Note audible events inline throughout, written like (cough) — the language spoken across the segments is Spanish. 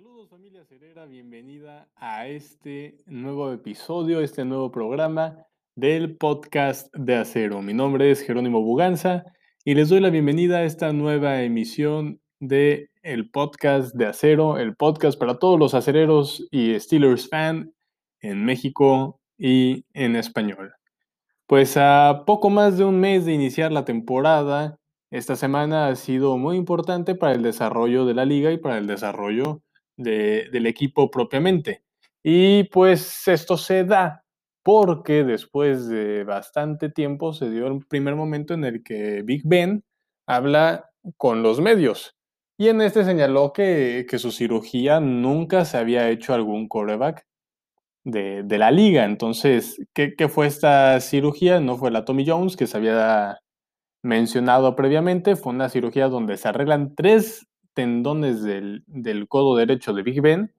Saludos familia Cerera, bienvenida a este nuevo episodio, este nuevo programa del podcast de acero. Mi nombre es Jerónimo Buganza y les doy la bienvenida a esta nueva emisión de el podcast de acero, el podcast para todos los acereros y Steelers fan en México y en español. Pues a poco más de un mes de iniciar la temporada, esta semana ha sido muy importante para el desarrollo de la liga y para el desarrollo del equipo propiamente. Y pues esto se da porque después de bastante tiempo se dio el primer momento en el que Big Ben habla con los medios. Y en este señaló que, que su cirugía nunca se había hecho algún coreback de, de la liga. Entonces, ¿qué, ¿qué, fue esta cirugía? No fue la Tommy Jones que se había mencionado previamente, fue una cirugía donde se arreglan tres tendones del, del codo derecho de Big Ben.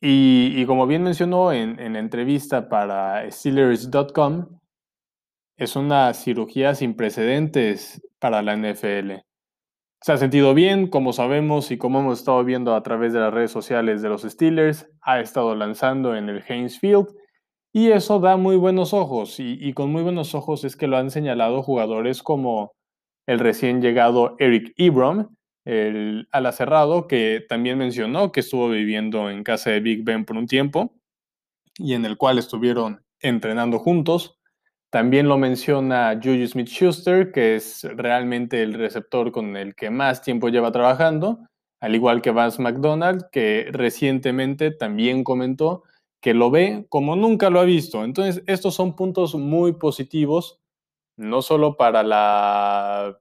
Y, y como bien mencionó en, en la entrevista para Steelers.com, es una cirugía sin precedentes para la NFL. Se ha sentido bien, como sabemos y como hemos estado viendo a través de las redes sociales de los Steelers, ha estado lanzando en el Heinz Field y eso da muy buenos ojos y, y, con muy buenos ojos es que lo han señalado jugadores como el recién llegado Eric Ebron, el ala cerrado, que también mencionó que estuvo viviendo en casa de Big Ben por un tiempo y en el cual estuvieron entrenando juntos. También lo menciona Juju Smith Schuster, que es realmente el receptor con el que más tiempo lleva trabajando, al igual que Vance McDonald, que recientemente también comentó que lo ve como nunca lo ha visto. Entonces, estos son puntos muy positivos, no solo para la,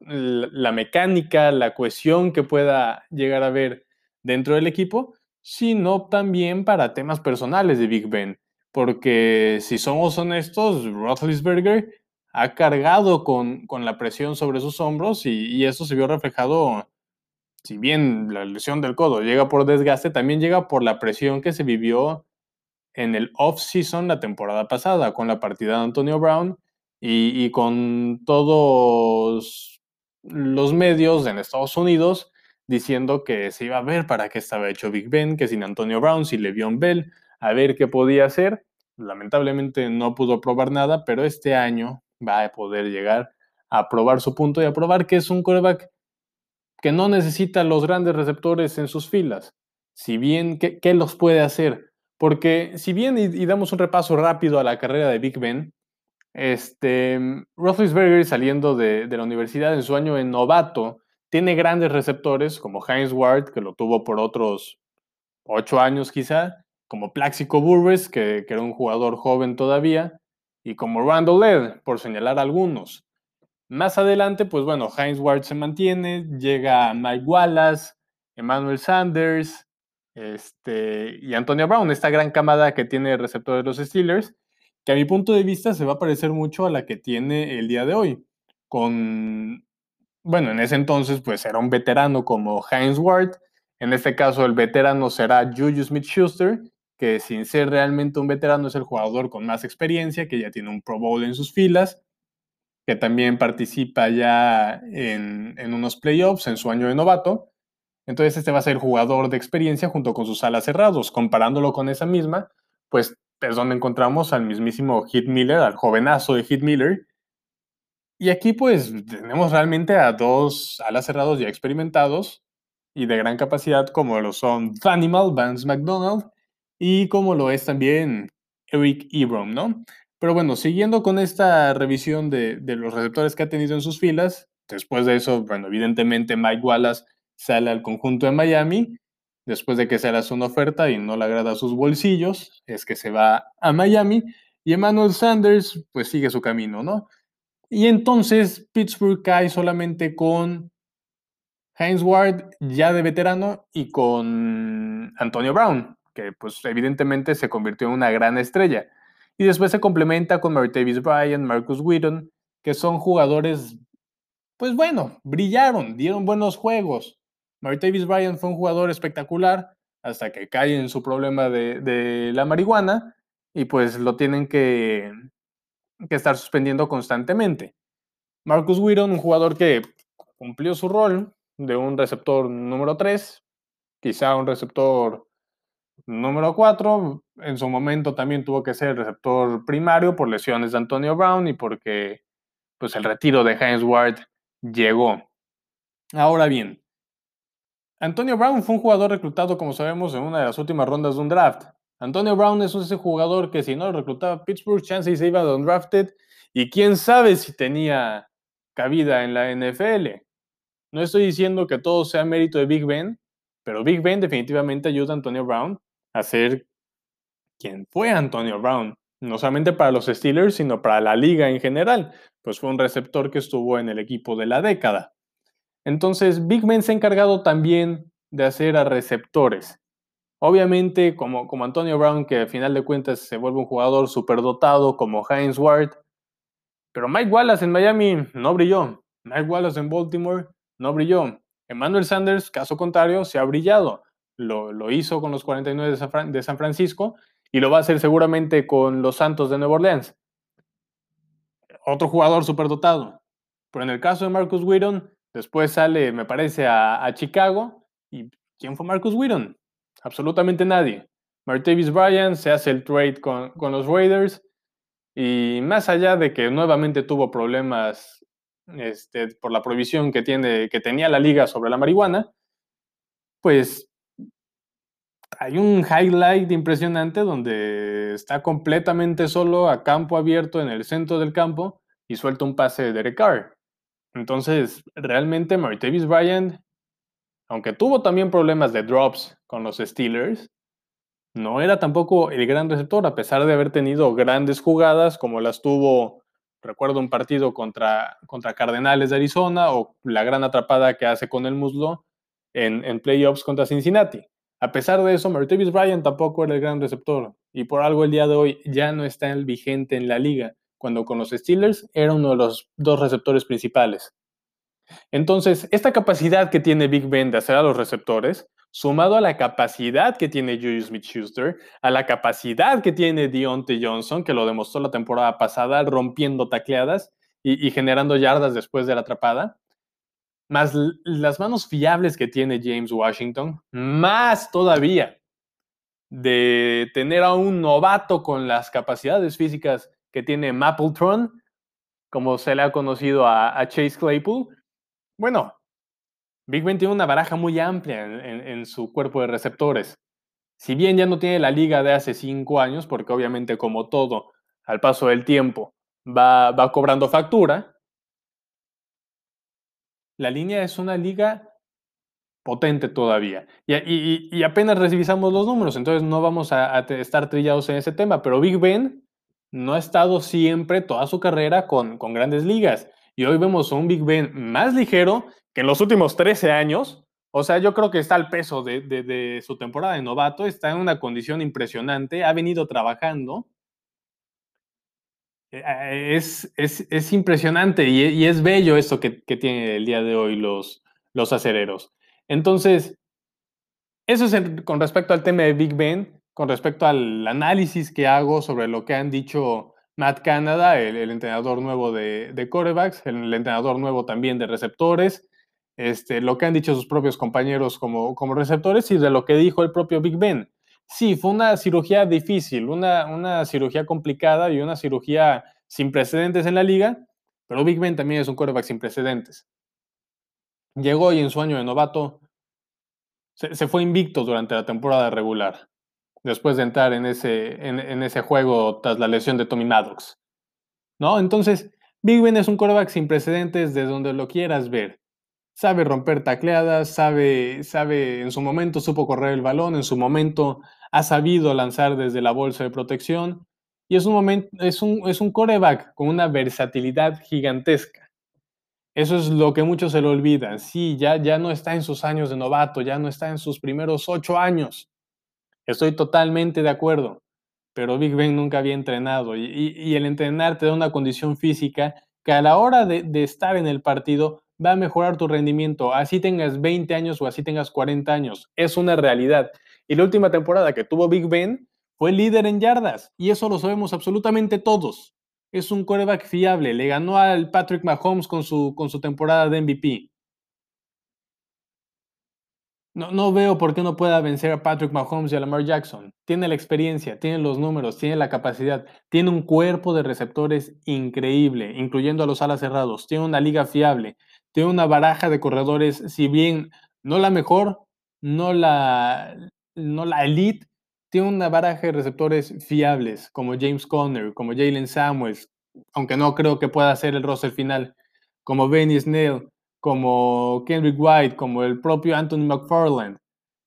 la mecánica, la cohesión que pueda llegar a haber dentro del equipo, sino también para temas personales de Big Ben porque si somos honestos, Roethlisberger ha cargado con, con la presión sobre sus hombros y, y, eso se vio reflejado, si bien la lesión del codo llega por desgaste, también llega por la presión que se vivió en el off-season la temporada pasada, con la partida de Antonio Brown y, con todos los medios en Estados Unidos diciendo que se iba a ver para qué estaba hecho Big Ben, que sin Antonio Brown, sin Le'Veon Bell, a ver qué podía hacer. Lamentablemente no pudo probar nada, pero este año va a poder llegar a probar su punto y a probar que es un coreback que no necesita los grandes receptores en sus filas. Si bien, ¿qué, los puede hacer? Porque si bien, y, damos un repaso rápido a la carrera de Big Ben, este, Roethlisberger saliendo de, la universidad en su año en novato, tiene grandes receptores como Heinz Ward, que lo tuvo por otros ocho años quizá, como Plaxico Burres, que, que, era un jugador joven todavía, y como Randall Led, por señalar algunos. Más adelante, pues bueno, Heinz Ward se mantiene, llega Mike Wallace, Emmanuel Sanders, este, y Antonio Brown, esta gran camada que tiene el receptor de los Steelers, que a mi punto de vista se va a parecer mucho a la que tiene el día de hoy, con, bueno, en ese entonces pues era un veterano como Heinz Ward, en este caso el veterano será Juju Smith-Schuster, que sin ser realmente un veterano es el jugador con más experiencia, que ya tiene un Pro Bowl en sus filas, que también participa ya en, en unos playoffs en su año de novato. Entonces este va a ser jugador de experiencia junto con sus alas cerrados. Comparándolo con esa misma, pues es donde encontramos al mismísimo Hit Miller, al jovenazo de Hit Miller. Y aquí pues tenemos realmente a dos alas cerrados ya experimentados y de gran capacidad como lo son Animal, Vance McDonald y como lo es también Eric Ebron, ¿no? Pero bueno, siguiendo con esta revisión de, de, los receptores que ha tenido en sus filas, después de eso, bueno, evidentemente Mike Wallace sale al conjunto de Miami, después de que se le hace una oferta y no le agrada a sus bolsillos, es que se va a Miami, y Emmanuel Sanders pues sigue su camino, ¿no? Y entonces Pittsburgh cae solamente con Heinz Ward ya de veterano y con Antonio Brown, que pues evidentemente se convirtió en una gran estrella. Y después se complementa con Martavis Bryant, Marcus Whedon, que son jugadores, pues bueno, brillaron, dieron buenos juegos. Martavis Bryant fue un jugador espectacular hasta que cae en su problema de, la marihuana y pues lo tienen que, estar suspendiendo constantemente. Marcus Whedon, un jugador que cumplió su rol, de un receptor número 3, quizá un receptor número 4. En su momento también tuvo que ser receptor primario por lesiones de Antonio Brown y porque pues, el retiro de Heinz Ward llegó. Ahora bien, Antonio Brown fue un jugador reclutado, como sabemos, en una de las últimas rondas de un draft. Antonio Brown es ese jugador que si no lo reclutaba Pittsburgh, chances se iba undrafted y quién sabe si tenía cabida en la NFL. No estoy diciendo que todo sea mérito de Big Ben, pero Big Ben definitivamente ayuda a Antonio Brown a ser quien fue Antonio Brown, no solamente para los Steelers, sino para la liga en general, pues fue un receptor que estuvo en el equipo de la década. Entonces, Big Ben se ha encargado también de hacer a receptores. Obviamente, como, como Antonio Brown, que al final de cuentas se vuelve un jugador superdotado como Heinz Ward, pero Mike Wallace en Miami no brilló. Mike Wallace en Baltimore no brilló. Emmanuel Sanders, caso contrario, se ha brillado. Lo, lo hizo con los 49 de San Francisco y lo va a hacer seguramente con los Santos de Nueva Orleans. Otro jugador superdotado. Pero en el caso de Marcus Whedon, después sale, me parece, a, Chicago. ¿Y quién fue Marcus Whedon? absolutamente nadie. Martavis Bryant se hace el trade con, los Raiders y más allá de que nuevamente tuvo problemas este, por la prohibición que, tiene, que tenía la liga sobre la marihuana, pues hay un highlight impresionante donde está completamente solo a campo abierto en el centro del campo y suelta un pase de Derek Carr. Entonces, realmente Martavis Bryant aunque tuvo también problemas de drops con los Steelers, no era tampoco el gran receptor, a pesar de haber tenido grandes jugadas como las tuvo, recuerdo un partido contra, contra Cardenales de Arizona o la gran atrapada que hace con el muslo en, en playoffs contra Cincinnati. A pesar de eso, Martavis Bryant tampoco era el gran receptor y por algo el día de hoy ya no está el vigente en la liga, cuando con los Steelers era uno de los dos receptores principales. Entonces, esta capacidad que tiene Big Ben de hacer a los receptores, sumado a la capacidad que tiene Julius Smith-Schuster, a la capacidad que tiene Deontay Johnson, que lo demostró la temporada pasada, rompiendo tacleadas y, generando yardas después de la atrapada, más las manos fiables que tiene James Washington, más todavía de tener a un novato con las capacidades físicas que tiene Mapletron, como se le ha conocido a Chase Claypool, bueno, Big Ben tiene una baraja muy amplia en, su cuerpo de receptores. Si bien ya no tiene la liga de hace cinco años, porque obviamente como todo, al paso del tiempo, va, va cobrando factura, la línea es una liga potente todavía. Y, apenas revisamos los números, entonces no vamos a, estar trillados en ese tema, pero Big Ben no ha estado siempre toda su carrera con, con grandes ligas. Y hoy vemos un Big Ben más ligero que en los últimos 13 años. O sea, yo creo que está al peso de, su temporada de novato, está en una condición impresionante, ha venido trabajando. Eh, eh, es, es, impresionante y, es bello esto que, que tiene el día de hoy los, los acereros. Entonces, eso es con respecto al tema de Big Ben, con respecto al análisis que hago sobre lo que han dicho Matt Canada, el, entrenador nuevo de, de corebacks, el, entrenador nuevo también de receptores, este, lo que han dicho sus propios compañeros como, como receptores y de lo que dijo el propio Big Ben. Sí, fue una cirugía difícil, una, una cirugía complicada y una cirugía sin precedentes en la liga, pero Big Ben también es un coreback sin precedentes. Llegó y en su año de novato se, se fue invicto durante la temporada regular después de entrar en ese, en, ese juego tras la lesión de Tommy Maddox. ¿No? Entonces, Big Ben es un quarterback sin precedentes de donde lo quieras ver. Sabe romper tacleadas, sabe, sabe, en su momento supo correr el balón, en su momento ha sabido lanzar desde la bolsa de protección y es un, momento, es un, es un coreback con una versatilidad gigantesca. Eso es lo que muchos se lo olvidan. Sí, ya, ya no está en sus años de novato, ya no está en sus primeros ocho años. Estoy totalmente de acuerdo, pero Big Ben nunca había entrenado y, el entrenar te da una condición física que a la hora de, estar en el partido va a mejorar tu rendimiento, así tengas 20 años o así tengas 40 años. Es una realidad. Y la última temporada que tuvo Big Ben fue líder en yardas y eso lo sabemos absolutamente todos. Es un coreback fiable, le ganó al Patrick Mahomes con su temporada de MVP. No, no veo por qué no pueda vencer a Patrick Mahomes y a Lamar Jackson. Tiene la experiencia, tiene los números, tiene la capacidad, tiene un cuerpo de receptores increíble, incluyendo a los alas cerrados, tiene una liga fiable, tiene una baraja de corredores, si bien no la mejor, no la, no la elite, tiene una baraja de receptores fiables, como James Conner, como Jalen Samuels, aunque no creo que pueda ser el roster final, como Benny Snell, como Kendrick White, como el propio Anthony McFarland.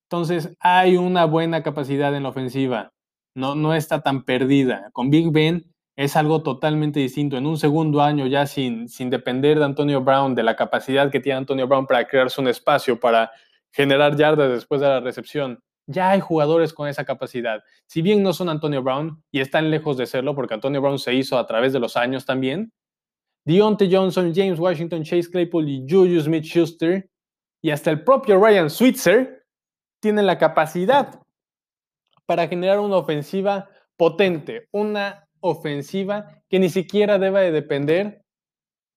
Entonces, hay una buena capacidad en la ofensiva. No, no está tan perdida. Con Big Ben es algo totalmente distinto. En un segundo año, ya sin, sin depender de Antonio Brown, de la capacidad que tiene Antonio Brown para crearse un espacio, para generar yardas después de la recepción, ya hay jugadores con esa capacidad. Si bien no son Antonio Brown y están lejos de serlo, porque Antonio Brown se hizo a través de los años también, Deontay Johnson, James Washington, Chase Claypool y Juju Smith Schuster, y hasta el propio Ryan Switzer, tienen la capacidad para generar una ofensiva potente, una ofensiva que ni siquiera deba de depender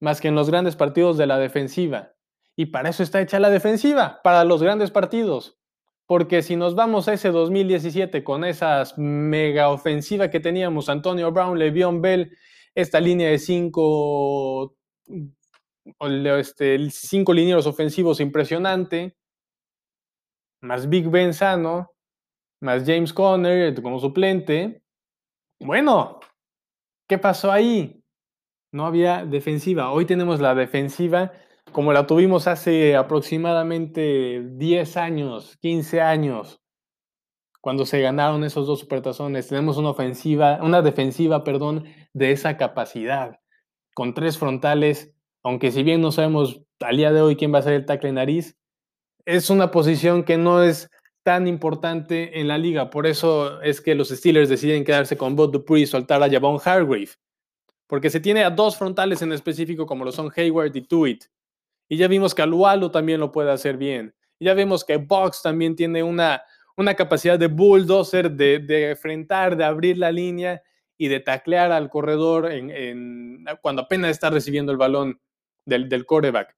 más que en los grandes partidos de la defensiva. Y para eso está hecha la defensiva, para los grandes partidos. Porque si nos vamos a ese 2017 con esas mega ofensiva que teníamos, Antonio Brown, Le'Veon Bell esta línea de cinco, este, cinco linieros ofensivos impresionante, más Big Ben sano, más James Conner como suplente. Bueno, ¿qué pasó ahí? No había defensiva. Hoy tenemos la defensiva como la tuvimos hace aproximadamente 10 años, 15 años cuando se ganaron esos dos supertazones. Tenemos una ofensiva, una defensiva, perdón, de esa capacidad, con tres frontales, aunque si bien no sabemos al día de hoy quién va a ser el tackle nariz, es una posición que no es tan importante en la liga. Por eso es que los Steelers deciden quedarse con Bob Dupree y soltar a Javon Hargrave. Porque se tiene a dos frontales en específico, como lo son Hayward y Tuit. Y ya vimos que Alualo también lo puede hacer bien. Ya vemos que Box también tiene una una capacidad de bulldozer, de, de enfrentar, de abrir la línea y de taclear al corredor en, cuando apenas está recibiendo el balón del, del coreback.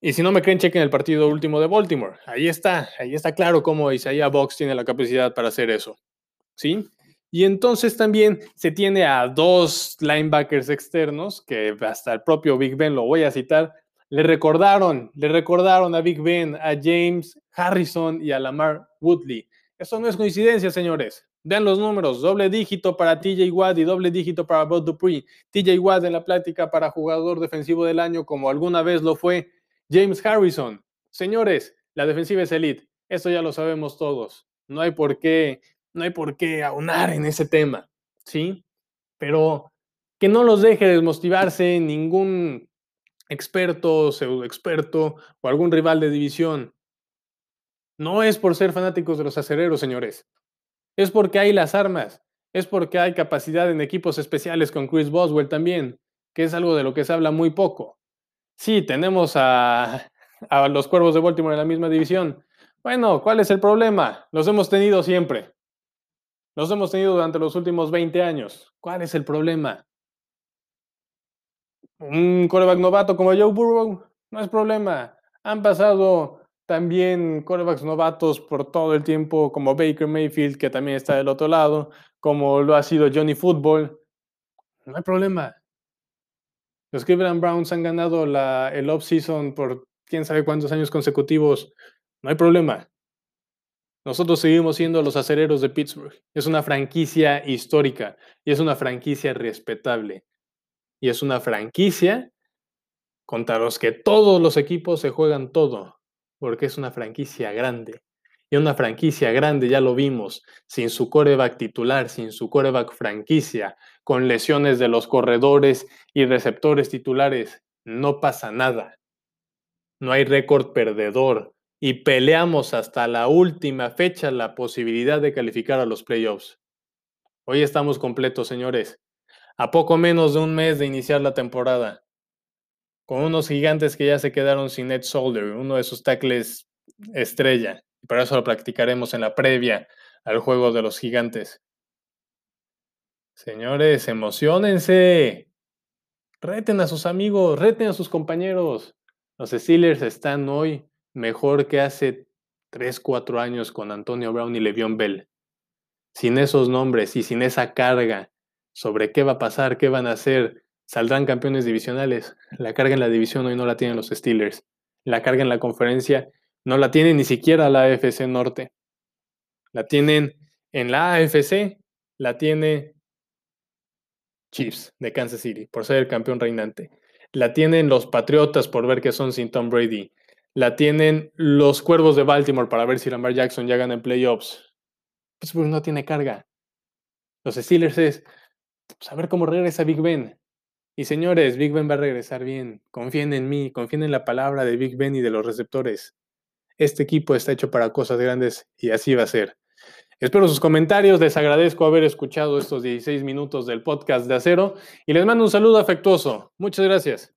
Y si no me creen, chequen el partido último de Baltimore. Ahí está, ahí está claro cómo Isaiah Box tiene la capacidad para hacer eso. ¿Sí? Y entonces también se tiene a dos linebackers externos, que hasta el propio Big Ben lo voy a citar, le recordaron, le recordaron a Big Ben, a James Harrison y a Lamar Woodley. Eso no es coincidencia, señores. Vean los números, doble dígito para TJ Watt y doble dígito para Bob Dupree. TJ Watt en la plática para jugador defensivo del año, como alguna vez lo fue James Harrison. Señores, la defensiva es elite. Eso ya lo sabemos todos. No hay por qué, no hay por qué aunar en ese tema, ¿sí? Pero que no los deje desmotivarse ningún experto, pseudo experto o algún rival de división. No es por ser fanáticos de los acereros, señores. Es porque hay las armas. Es porque hay capacidad en equipos especiales con Chris Boswell también, que es algo de lo que se habla muy poco. Sí, tenemos a, (laughs) a los Cuervos de Baltimore en la misma división. Bueno, ¿cuál es el problema? Los hemos tenido siempre. Los hemos tenido durante los últimos 20 años. ¿Cuál es el problema? un coreback novato como Joe Burrow, no es problema. Han pasado también corebacks novatos por todo el tiempo, como Baker Mayfield, que también está del otro lado, como lo ha sido Johnny Football. No hay problema. Los Cleveland Browns han ganado la, el off-season por quién sabe cuántos años consecutivos. No hay problema. Nosotros seguimos siendo los acereros de Pittsburgh. Es una franquicia histórica y es una franquicia respetable y es una franquicia contra los que todos los equipos se juegan todo, porque es una franquicia grande. Y una franquicia grande, ya lo vimos, sin su coreback titular, sin su coreback franquicia, con lesiones de los corredores y receptores titulares, no pasa nada. No hay récord perdedor y peleamos hasta la última fecha la posibilidad de calificar a los playoffs. Hoy estamos completos, señores a poco menos de un mes de iniciar la temporada, con unos gigantes que ya se quedaron sin Ed Solder, uno de sus tackles estrella. Y para eso lo practicaremos en la previa al juego de los gigantes. Señores, emocionense. Reten a sus amigos, reten a sus compañeros. Los Steelers están hoy mejor que hace 3, 4 años con Antonio Brown y Le'Veon Bell. Sin esos nombres y sin esa carga sobre qué va a pasar, qué van a hacer, saldrán campeones divisionales. La carga en la división hoy no la tienen los Steelers. La carga en la conferencia no la tiene ni siquiera la AFC Norte. La tienen en la AFC, la tiene Chiefs de Kansas City por ser el campeón reinante. La tienen los Patriotas por ver que son sin Tom Brady. La tienen los Cuervos de Baltimore para ver si Lamar Jackson ya gana en playoffs. Pues no tiene carga. Los Steelers es pues, a ver cómo regresa Big Ben. Y señores, Big Ben va a regresar bien. Confíen en mí, confíen en la palabra de Big Ben y de los receptores. Este equipo está hecho para cosas grandes y así va a ser. Espero sus comentarios, les agradezco haber escuchado estos 16 minutos del podcast de Acero y les mando un saludo afectuoso. Muchas gracias.